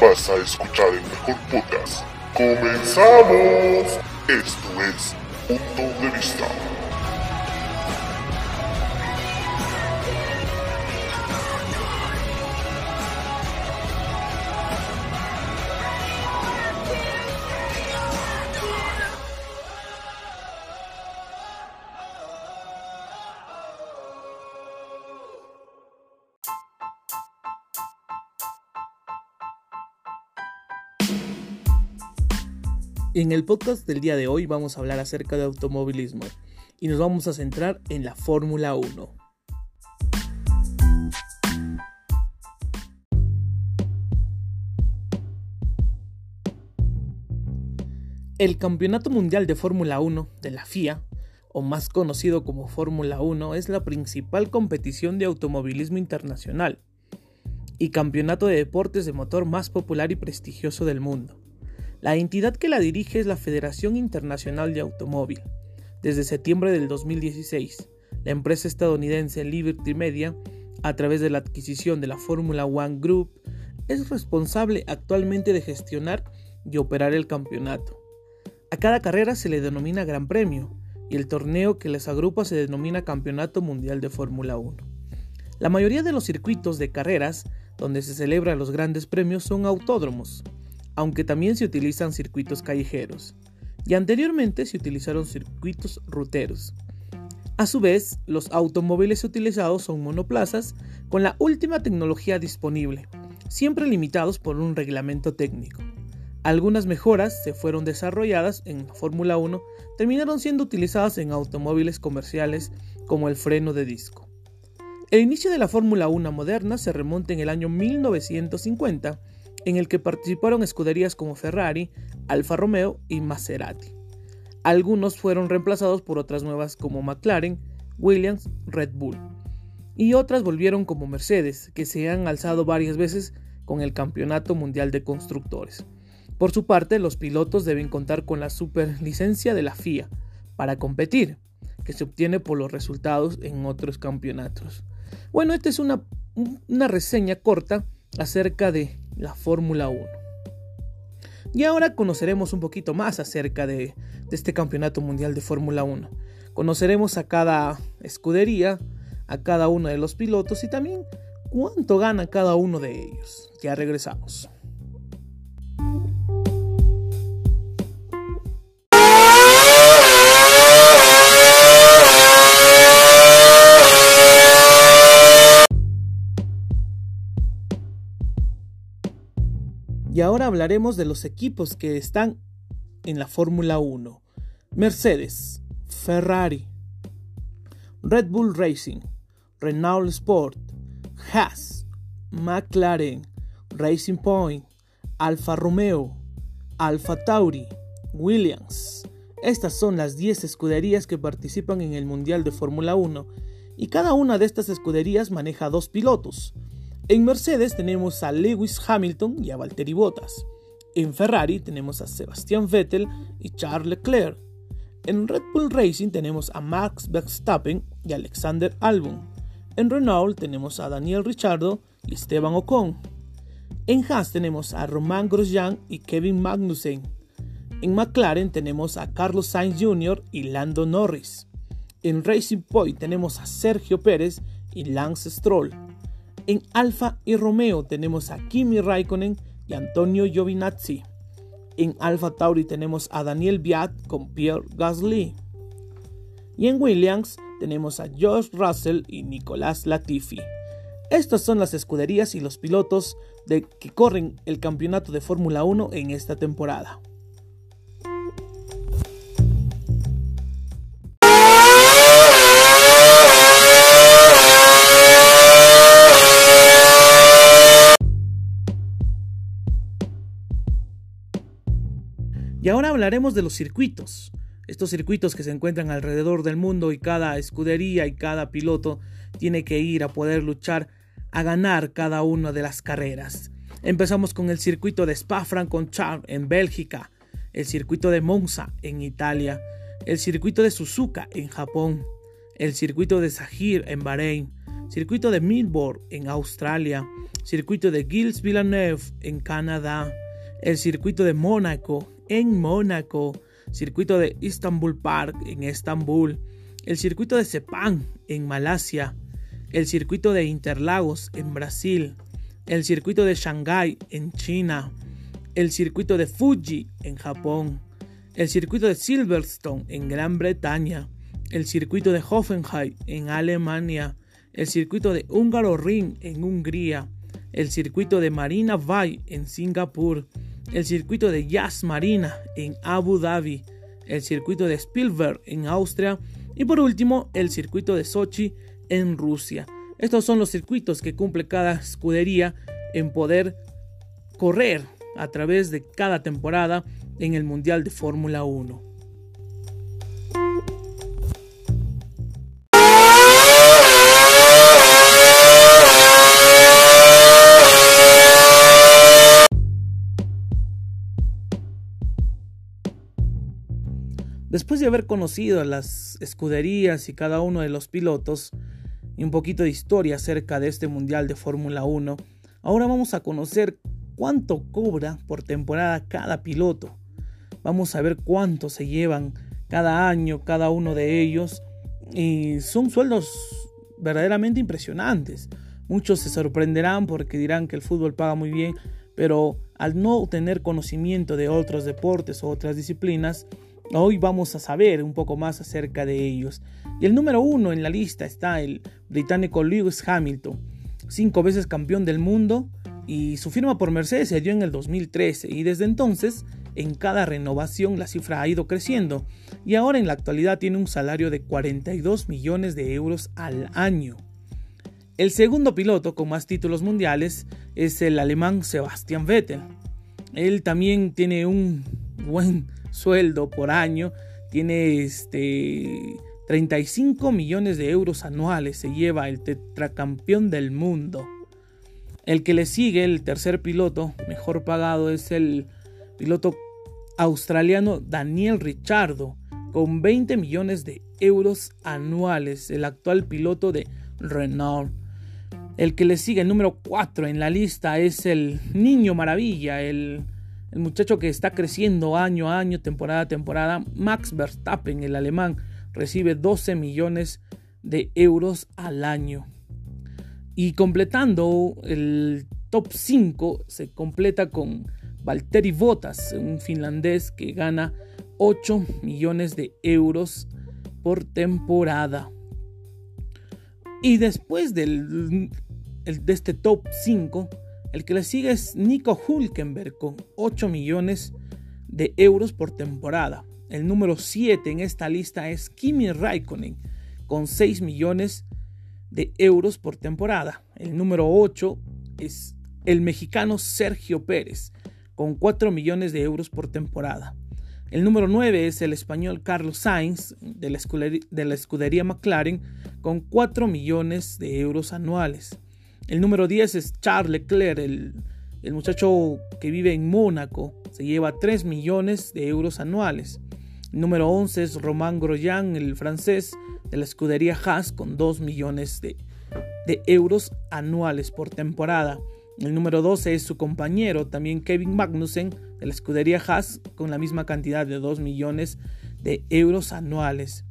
Vas a escuchar el mejor podcast. ¡Comenzamos! Esto es Punto de Vista. En el podcast del día de hoy vamos a hablar acerca de automovilismo y nos vamos a centrar en la Fórmula 1. El Campeonato Mundial de Fórmula 1 de la FIA, o más conocido como Fórmula 1, es la principal competición de automovilismo internacional y campeonato de deportes de motor más popular y prestigioso del mundo. La entidad que la dirige es la Federación Internacional de Automóvil. Desde septiembre del 2016, la empresa estadounidense Liberty Media, a través de la adquisición de la Fórmula One Group, es responsable actualmente de gestionar y operar el campeonato. A cada carrera se le denomina Gran Premio y el torneo que les agrupa se denomina Campeonato Mundial de Fórmula 1. La mayoría de los circuitos de carreras donde se celebran los grandes premios son autódromos, aunque también se utilizan circuitos callejeros, y anteriormente se utilizaron circuitos ruteros. A su vez, los automóviles utilizados son monoplazas con la última tecnología disponible, siempre limitados por un reglamento técnico. Algunas mejoras se fueron desarrolladas en la Fórmula 1 terminaron siendo utilizadas en automóviles comerciales como el freno de disco. El inicio de la Fórmula 1 moderna se remonta en el año 1950 en el que participaron escuderías como Ferrari, Alfa Romeo y Maserati. Algunos fueron reemplazados por otras nuevas como McLaren, Williams, Red Bull. Y otras volvieron como Mercedes, que se han alzado varias veces con el Campeonato Mundial de Constructores. Por su parte, los pilotos deben contar con la superlicencia de la FIA para competir, que se obtiene por los resultados en otros campeonatos. Bueno, esta es una, una reseña corta acerca de la Fórmula 1. Y ahora conoceremos un poquito más acerca de, este Campeonato Mundial de Fórmula 1. Conoceremos a cada escudería, a cada uno de los pilotos y también cuánto gana cada uno de ellos. Ya regresamos. Y ahora hablaremos de los equipos que están en la Fórmula 1. Mercedes, Ferrari, Red Bull Racing, Renault Sport, Haas, McLaren, Racing Point, Alfa Romeo, Alfa Tauri, Williams. Estas son las 10 escuderías que participan en el Mundial de Fórmula 1 y cada una de estas escuderías maneja dos pilotos. En Mercedes tenemos a Lewis Hamilton y a Valtteri Bottas. En Ferrari tenemos a Sebastian Vettel y Charles Leclerc. En Red Bull Racing tenemos a Max Verstappen y Alexander Albon. En Renault tenemos a Daniel Ricciardo y Esteban Ocon. En Haas tenemos a Romain Grosjean y Kevin Magnussen. En McLaren tenemos a Carlos Sainz Jr. y Lando Norris. En Racing Point tenemos a Sergio Pérez y Lance Stroll. En Alfa y Romeo tenemos a Kimi Raikkonen y Antonio Giovinazzi. En Alfa Tauri tenemos a Daniel Biat con Pierre Gasly. Y en Williams tenemos a George Russell y Nicolás Latifi. Estas son las escuderías y los pilotos de que corren el campeonato de Fórmula 1 en esta temporada. Y ahora hablaremos de los circuitos. Estos circuitos que se encuentran alrededor del mundo y cada escudería y cada piloto tiene que ir a poder luchar a ganar cada una de las carreras. Empezamos con el circuito de Spa-Francorchamps en Bélgica, el circuito de Monza en Italia, el circuito de Suzuka en Japón, el circuito de Sahir en Bahrein, circuito de Melbourne en Australia, circuito de Gilles Villeneuve en Canadá, el circuito de Mónaco en Mónaco, circuito de Istanbul Park en Estambul, el circuito de Sepang en Malasia, el circuito de Interlagos en Brasil, el circuito de Shanghai en China, el circuito de Fuji en Japón, el circuito de Silverstone en Gran Bretaña, el circuito de Hoffenheim en Alemania, el circuito de Húngaro Ring en Hungría, el circuito de Marina Bay en Singapur, el circuito de Yas Marina en Abu Dhabi, el circuito de Spielberg en Austria y por último el circuito de Sochi en Rusia. Estos son los circuitos que cumple cada escudería en poder correr a través de cada temporada en el Mundial de Fórmula 1. Después de haber conocido las escuderías y cada uno de los pilotos y un poquito de historia acerca de este Mundial de Fórmula 1, ahora vamos a conocer cuánto cobra por temporada cada piloto. Vamos a ver cuánto se llevan cada año cada uno de ellos y son sueldos verdaderamente impresionantes. Muchos se sorprenderán porque dirán que el fútbol paga muy bien, pero al no tener conocimiento de otros deportes o otras disciplinas, Hoy vamos a saber un poco más acerca de ellos. Y el número uno en la lista está el británico Lewis Hamilton, cinco veces campeón del mundo y su firma por Mercedes se dio en el 2013 y desde entonces en cada renovación la cifra ha ido creciendo y ahora en la actualidad tiene un salario de 42 millones de euros al año. El segundo piloto con más títulos mundiales es el alemán Sebastian Vettel. Él también tiene un buen sueldo por año, tiene este 35 millones de euros anuales, se lleva el tetracampeón del mundo. El que le sigue, el tercer piloto mejor pagado, es el piloto australiano Daniel Richardo, con 20 millones de euros anuales, el actual piloto de Renault. El que le sigue, el número 4 en la lista, es el Niño Maravilla, el el muchacho que está creciendo año a año, temporada a temporada, Max Verstappen, el alemán, recibe 12 millones de euros al año. Y completando el top 5 se completa con Valtteri Bottas, un finlandés que gana 8 millones de euros por temporada. Y después del, de este top 5 el que le sigue es Nico Hulkenberg con 8 millones de euros por temporada. El número 7 en esta lista es Kimi Raikkonen con 6 millones de euros por temporada. El número 8 es el mexicano Sergio Pérez con 4 millones de euros por temporada. El número 9 es el español Carlos Sainz de la, escudería, de la escudería McLaren con 4 millones de euros anuales. El número 10 es Charles Leclerc, el, muchacho que vive en Mónaco. Se lleva 3 millones de euros anuales. El número 11 es Romain Grosjean, el francés de la escudería Haas, con 2 millones de, de euros anuales por temporada. El número 12 es su compañero, también Kevin Magnussen, de la escudería Haas, con la misma cantidad de 2 millones de euros anuales.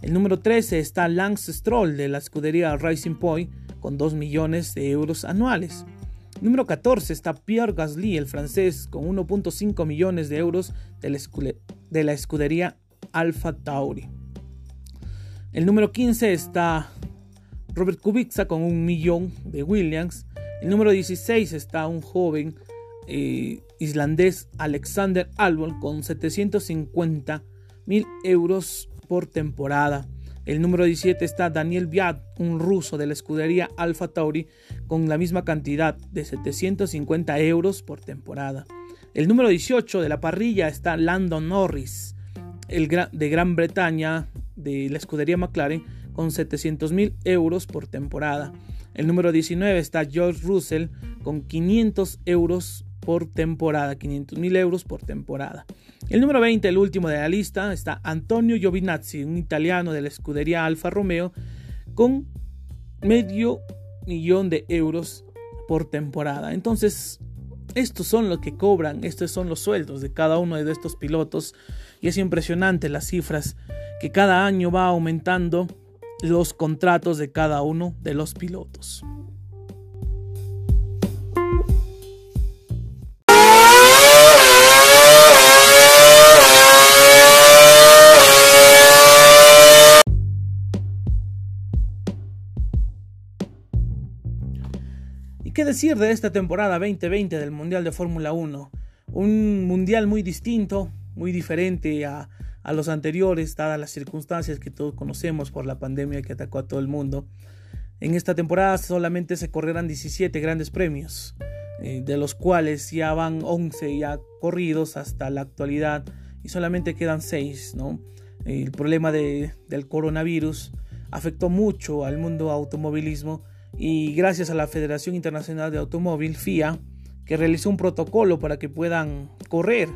El número 13 está Lance Stroll, de la escudería Racing Point, con 2 millones de euros anuales. Número 14 está Pierre Gasly, el francés, con 1.5 millones de euros de la, escudería Alfa Tauri. El número 15 está Robert Kubica con un millón de Williams. El número 16 está un joven eh, islandés Alexander Albon con 750 mil euros por temporada. El número 17 está Daniel Viat, un ruso de la escudería Alfa Tauri, con la misma cantidad de 750 euros por temporada. El número 18 de la parrilla está Landon Norris, el de Gran Bretaña, de la escudería McLaren, con 700 mil euros por temporada. El número 19 está George Russell, con 500 euros por temporada, 500 mil euros por temporada. El número 20, el último de la lista, está Antonio Giovinazzi, un italiano de la escudería Alfa Romeo, con medio millón de euros por temporada. Entonces, estos son los que cobran, estos son los sueldos de cada uno de estos pilotos y es impresionante las cifras que cada año va aumentando los contratos de cada uno de los pilotos. Decir de esta temporada 2020 del Mundial de Fórmula 1? Un mundial muy distinto, muy diferente a, los anteriores, dadas las circunstancias que todos conocemos por la pandemia que atacó a todo el mundo. En esta temporada solamente se correrán 17 grandes premios, eh, de los cuales ya van 11 ya corridos hasta la actualidad y solamente quedan 6. ¿no? El problema del coronavirus afectó mucho al mundo automovilismo y gracias a la Federación Internacional de Automóvil, FIA, que realizó un protocolo para que puedan correr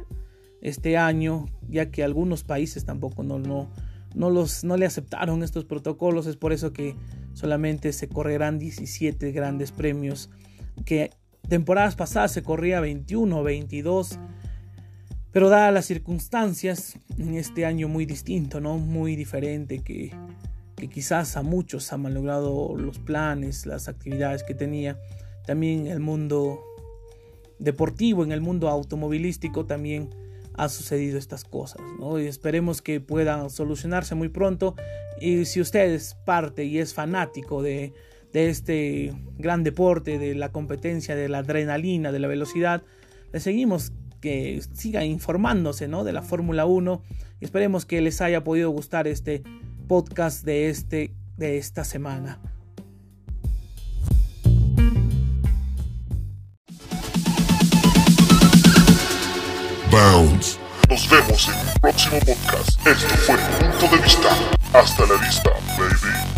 este año, ya que algunos países tampoco no, no, no, los, no le aceptaron estos protocolos, es por eso que solamente se correrán 17 grandes premios, que temporadas pasadas se corría 21 o 22, pero dadas las circunstancias, en este año muy distinto, ¿no? Muy diferente que que quizás a muchos ha malogrado los planes, las actividades que tenía. También el mundo deportivo, en el mundo automovilístico también ha sucedido estas cosas. Y esperemos que puedan solucionarse muy pronto. Y si usted es parte y es fanático de, este gran deporte, de la competencia, de la adrenalina, de la velocidad, le seguimos que siga informándose. De la Fórmula 1. Y esperemos que les haya podido gustar este podcast de, este, de esta semana. Bounce. Nos vemos en un próximo podcast. Esto fue Punto de Vista. Hasta la vista, baby.